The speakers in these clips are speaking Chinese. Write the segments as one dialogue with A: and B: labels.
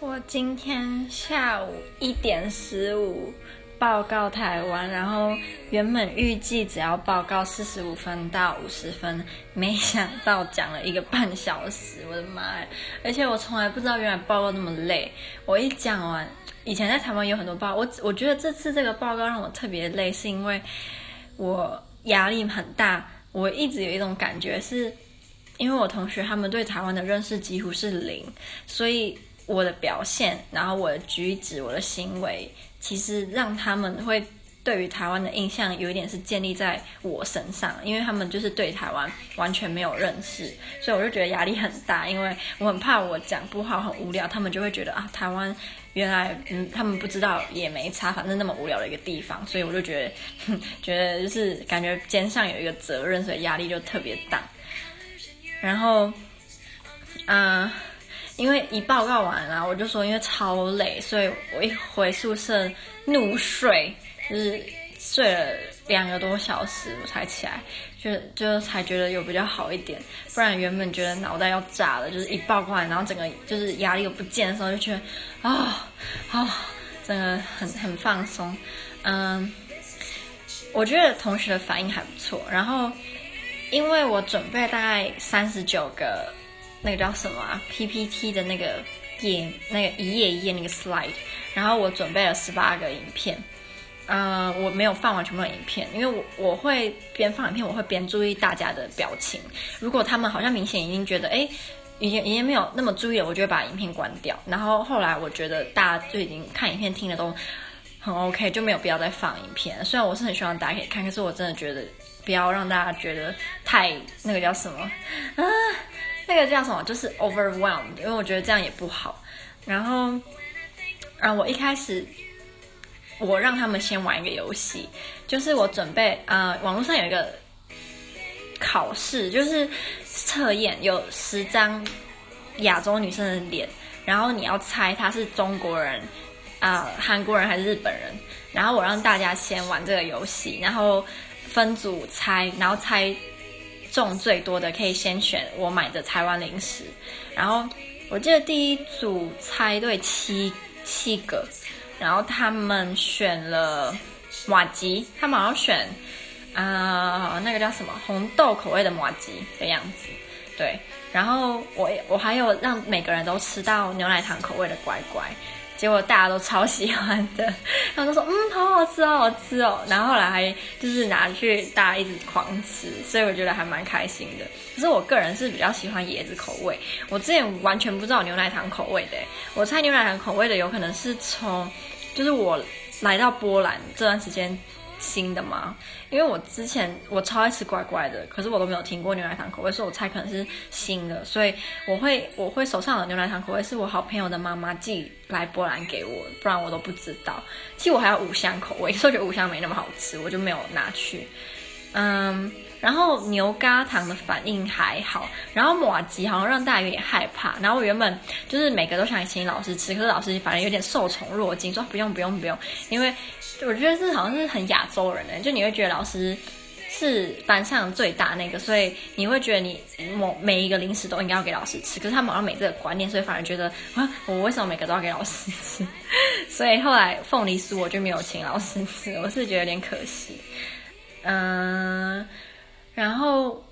A: 我今天下午一点十五报告台湾，然后原本预计只要报告四十五分到五十分，没想到讲了一个半小时，我的妈呀！而且我从来不知道原来报告那么累。我一讲完，以前在台湾有很多报告，我我觉得这次这个报告让我特别累，是因为我压力很大。我一直有一种感觉是，因为我同学他们对台湾的认识几乎是零，所以。我的表现，然后我的举止，我的行为，其实让他们会对于台湾的印象有一点是建立在我身上，因为他们就是对台湾完全没有认识，所以我就觉得压力很大，因为我很怕我讲不好很无聊，他们就会觉得啊，台湾原来嗯，他们不知道也没差，反正那么无聊的一个地方，所以我就觉得，觉得就是感觉肩上有一个责任，所以压力就特别大。然后，嗯、因为一报告完啊，我就说因为超累，所以我一回宿舍怒睡，就是睡了两个多小时我才起来，就就才觉得有比较好一点，不然原本觉得脑袋要炸了，就是一报告完，然后整个就是压力又不见的时候，就觉得啊啊、哦哦，整个很很放松。嗯，我觉得同学的反应还不错，然后因为我准备大概三十九个。那个叫什么啊？PPT 的那个页，那个一页一页那个 slide，然后我准备了十八个影片，嗯、我没有放完全部的影片，因为我我会边放影片，我会边注意大家的表情。如果他们好像明显已经觉得，哎，已经已经没有那么注意了，我就会把影片关掉。然后后来我觉得大家就已经看影片听的都很 OK，就没有必要再放影片。虽然我是很希望大家可以看，可是我真的觉得不要让大家觉得太那个叫什么啊。那个叫什么？就是 overwhelmed，因为我觉得这样也不好。然后，啊，我一开始我让他们先玩一个游戏，就是我准备啊、呃，网络上有一个考试，就是测验，有十张亚洲女生的脸，然后你要猜她是中国人啊、韩国人还是日本人。然后我让大家先玩这个游戏，然后分组猜，然后猜。中最多的可以先选我买的台湾零食，然后我记得第一组猜对七七个，然后他们选了麻糬，他们好像选啊、那个叫什么红豆口味的麻糬的样子，对，然后我我还有让每个人都吃到牛奶糖口味的乖乖。结果大家都超喜欢的，他们都说嗯，好好吃好，好吃哦。然后后来还就是拿去大家一直狂吃，所以我觉得还蛮开心的。可是我个人是比较喜欢椰子口味，我之前完全不知道牛奶糖口味的。我猜牛奶糖口味的有可能是从就是我来到波兰这段时间。新的吗？因为我之前我超爱吃怪怪的，可是我都没有听过牛奶糖口味，所以我猜可能是新的。所以我会我会手上的牛奶糖口味是我好朋友的妈妈寄来波兰给我，不然我都不知道。其实我还有五香口味，所以我觉得五香没那么好吃，我就没有拿去。嗯，然后牛轧糖的反应还好，然后马吉好像让大家有点害怕。然后我原本就是每个都想请老师吃，可是老师反而有点受宠若惊，说不用不用不用，因为。我觉得是好像是很亚洲人的，就你会觉得老师是班上最大那个，所以你会觉得你某每一个零食都应该要给老师吃。可是他们好像没这个观念，所以反而觉得啊，我为什么每个都要给老师吃？所以后来凤梨酥我就没有请老师吃，我是觉得有点可惜。嗯，然后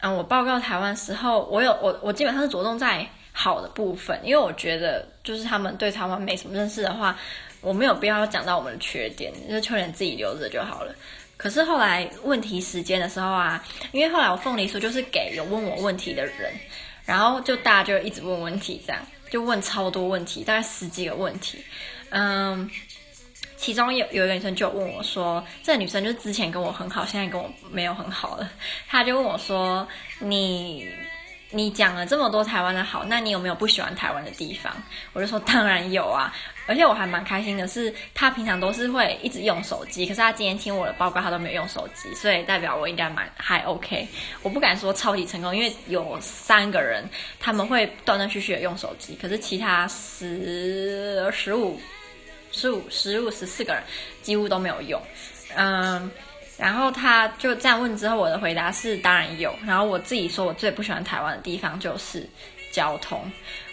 A: 嗯，我报告台湾时候，我有我我基本上是着重在好的部分，因为我觉得就是他们对台湾没什么认识的话。我没有必要讲到我们的缺点，就缺点自己留着就好了。可是后来问题时间的时候啊，因为后来我凤梨酥就是给有问我问题的人，然后就大家就一直问问题，这样就问超多问题，大概十几个问题。嗯，其中有有一个女生就问我说，这个女生就是之前跟我很好，现在跟我没有很好了。她就问我说，你。你讲了这么多台湾的好，那你有没有不喜欢台湾的地方？我就说当然有啊，而且我还蛮开心的是，她平常都是会一直用手机，可是她今天听我的报告，她都没有用手机，所以代表我应该蛮还 OK。我不敢说超级成功，因为有三个人他们会断断续续的用手机，可是其他十十五、十五、十五、十四个人几乎都没有用，嗯。然后他就这样问之后，我的回答是当然有。然后我自己说，我最不喜欢台湾的地方就是交通。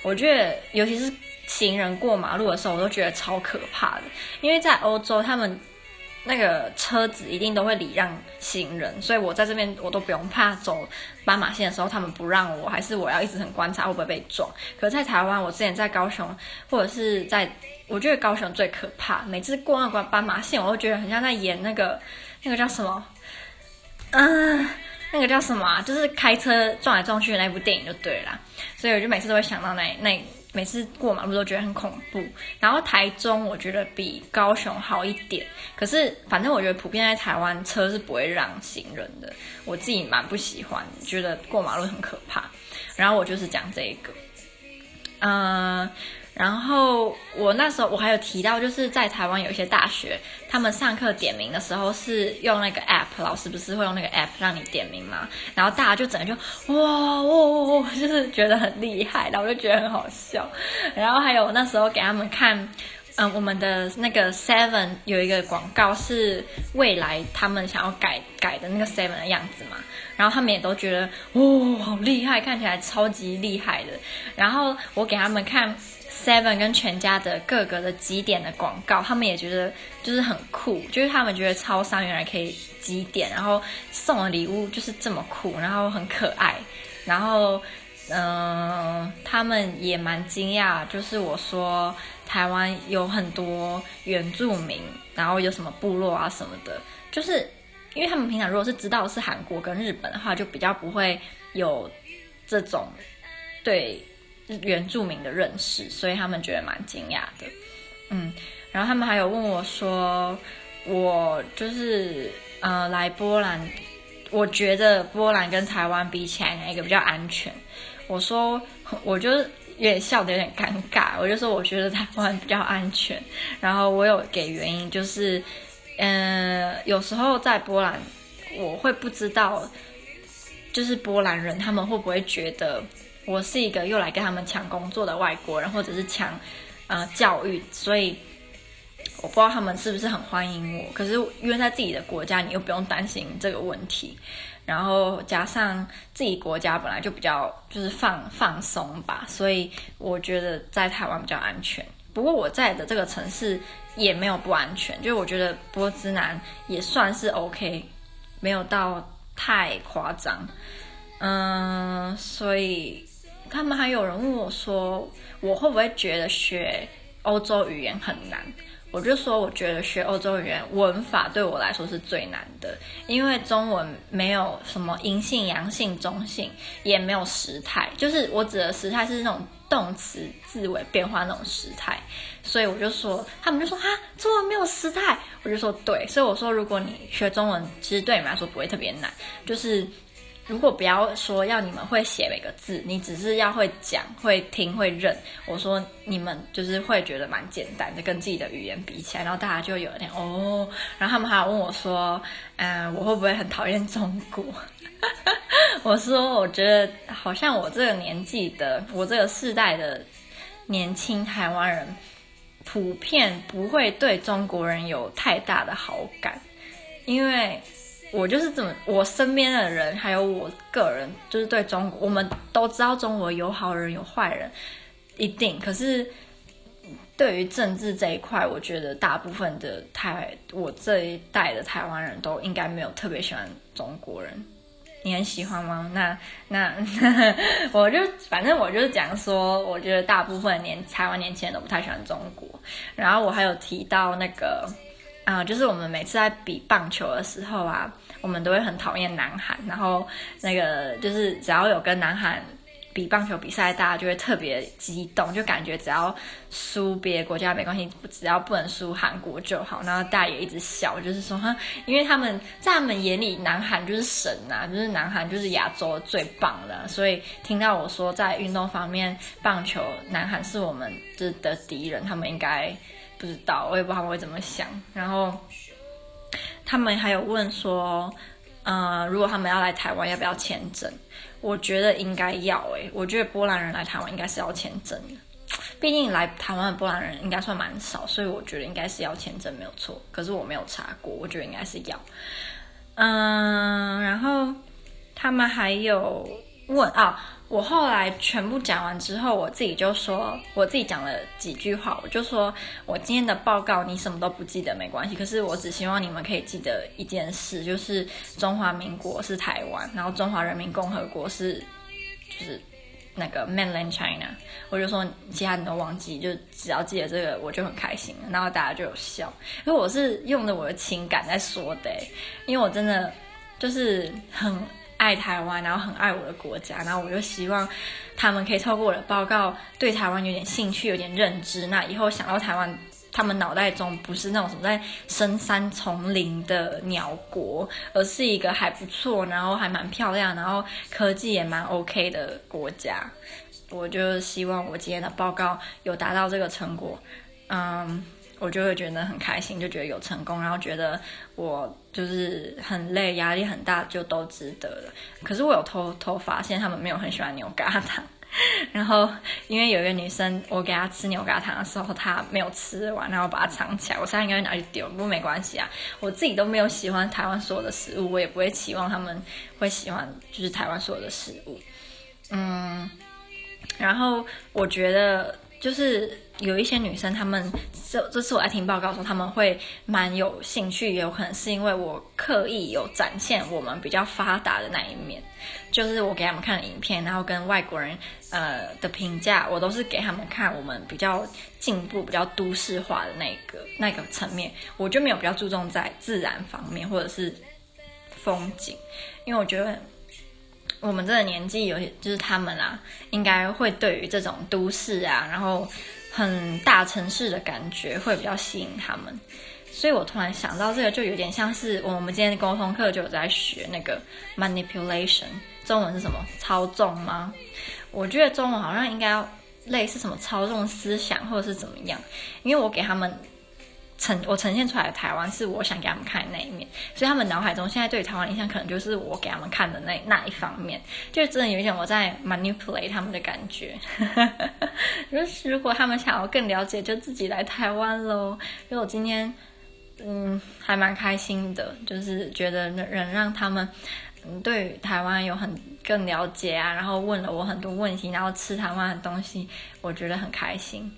A: 我觉得，尤其是行人过马路的时候，我都觉得超可怕的，因为在欧洲他们。那个车子一定都会礼让行人，所以我在这边我都不用怕走斑马线的时候他们不让我，还是我要一直很观察会不会被撞。可是在台湾，我之前在高雄或者是在，我觉得高雄最可怕，每次过那关斑马线，我都觉得很像在演那个那个叫什么，嗯，那个叫什么？就是开车撞来撞去的那部电影就对了。所以我就每次都会想到那那。每次过马路都觉得很恐怖，然后台中我觉得比高雄好一点，可是反正我觉得普遍在台湾车是不会让行人的，我自己蛮不喜欢，觉得过马路很可怕，然后我就是讲这一个，嗯、然后我那时候我还有提到，就是在台湾有一些大学，他们上课点名的时候是用那个 app，老师不是会用那个 app 让你点名吗？然后大家就整个就哇哇哇，就是觉得很厉害，然后我就觉得很好笑。然后还有那时候给他们看，嗯，我们的那个 Seven 有一个广告是未来他们想要改改的那个 Seven 的样子嘛，然后他们也都觉得哇好厉害，看起来超级厉害的。然后我给他们看。Seven 跟全家的各个的几点的广告，他们也觉得就是很酷，就是他们觉得超商原来可以几点，然后送的礼物就是这么酷，然后很可爱，然后嗯、他们也蛮惊讶，就是我说台湾有很多原住民，然后有什么部落啊什么的，就是因为他们平常如果是知道是韩国跟日本的话，就比较不会有这种对。原住民的认识，所以他们觉得蛮惊讶的，嗯，然后他们还有问我说，我就是呃来波兰，我觉得波兰跟台湾比起来哪一个比较安全？我说，我就有点笑得有点尴尬，我就说我觉得台湾比较安全，然后我有给原因，就是嗯、有时候在波兰我会不知道，就是波兰人他们会不会觉得。我是一个又来跟他们抢工作的外国人，或者是抢，呃，教育，所以我不知道他们是不是很欢迎我。可是因为在自己的国家，你又不用担心这个问题，然后加上自己国家本来就比较就是放放松吧，所以我觉得在台湾比较安全。不过我在的这个城市也没有不安全，就我觉得波兹南也算是 OK，没有到太夸张，嗯，所以。他们还有人问我说，我会不会觉得学欧洲语言很难？我就说，我觉得学欧洲语言文法对我来说是最难的，因为中文没有什么阴性、阳性、中性，也没有时态，就是我指的时态是那种动词字尾变化那种时态。所以我就说，他们就说哈，中文没有时态，我就说对。所以我说，如果你学中文，其实对你们来说不会特别难，就是。如果不要说要你们会写每个字，你只是要会讲、会听、会认。我说你们就是会觉得蛮简单的，跟自己的语言比起来，然后大家就有点哦。然后他们还问我说，嗯、我会不会很讨厌中国？我说我觉得好像我这个年纪的，我这个世代的年轻台湾人，普遍不会对中国人有太大的好感，因为。我就是这么，我身边的人还有我个人，就是对中国，我们都知道中国有好人有坏人，一定。可是对于政治这一块，我觉得大部分的台，我这一代的台湾人都应该没有特别喜欢中国人。你很喜欢吗？那那我就反正我就是讲说，我觉得大部分年台湾年轻人都不太喜欢中国。然后我还有提到那个。啊、就是我们每次在比棒球的时候啊，我们都会很讨厌南韩。然后那个就是只要有跟南韩比棒球比赛，大家就会特别激动，就感觉只要输别的国家没关系，只要不能输韩国就好。然后大家也一直笑，就是说，因为他们在他们眼里，南韩就是神呐，就是南韩就是亚洲最棒的。所以听到我说在运动方面，棒球南韩是我们就是的敌人，他们应该。不知道，我也不知道他们会怎么想。然后他们还有问说，呃，如果他们要来台湾，要不要签证？我觉得应该要诶、欸，我觉得波兰人来台湾应该是要签证的，毕竟来台湾的波兰人应该算蛮少，所以我觉得应该是要签证没有错。可是我没有查过，我觉得应该是要。嗯、呃，然后他们还有问啊。我后来全部讲完之后，我自己就说，我自己讲了几句话，我就说我今天的报告你什么都不记得没关系，可是我只希望你们可以记得一件事，就是中华民国是台湾，然后中华人民共和国是就是那个 Mainland China。我就说其他你都忘记，就只要记得这个我就很开心。然后大家就有笑，因为我是用的我的情感在说的，因为我真的就是很。爱台湾，然后很爱我的国家，然后我就希望他们可以透过我的报告对台湾有点兴趣，有点认知。那以后想到台湾，他们脑袋中不是那种什么在深山丛林的鸟国，而是一个还不错，然后还蛮漂亮，然后科技也蛮 OK 的国家。我就希望我今天的报告有达到这个成果，嗯。我就会觉得很开心，就觉得有成功，然后觉得我就是很累，压力很大，就都值得了。可是我有偷偷发现，他们没有很喜欢牛轧糖。然后因为有一个女生，我给她吃牛轧糖的时候，她没有吃完，然后把它藏起来。我现在应该会拿去丢，不过没关系啊。我自己都没有喜欢台湾所有的食物，我也不会期望他们会喜欢，就是台湾所有的食物。嗯，然后我觉得。就是有一些女生，她们这这次我在听报告的时候，她们会蛮有兴趣，也有可能是因为我刻意有展现我们比较发达的那一面，就是我给他们看的影片，然后跟外国人呃的评价，我都是给他们看我们比较进步、比较都市化的那个那个层面，我就没有比较注重在自然方面或者是风景，因为我觉得。我们这个年纪有些就是他们啊，应该会对于这种都市啊，然后很大城市的感觉会比较吸引他们。所以我突然想到这个，就有点像是我们今天的沟通课就有在学那个 manipulation，中文是什么？操纵吗？我觉得中文好像应该要类似什么操纵思想或者是怎么样，因为我给他们。呈我呈现出来的台湾是我想给他们看的那一面，所以他们脑海中现在对台湾印象可能就是我给他们看的那那一方面，就真的有一点我在 manipulate 他们的感觉。如果他们想要更了解，就自己来台湾喽。因为我今天嗯还蛮开心的，就是觉得能让他们对台湾有很更了解啊，然后问了我很多问题，然后吃台湾的东西，我觉得很开心。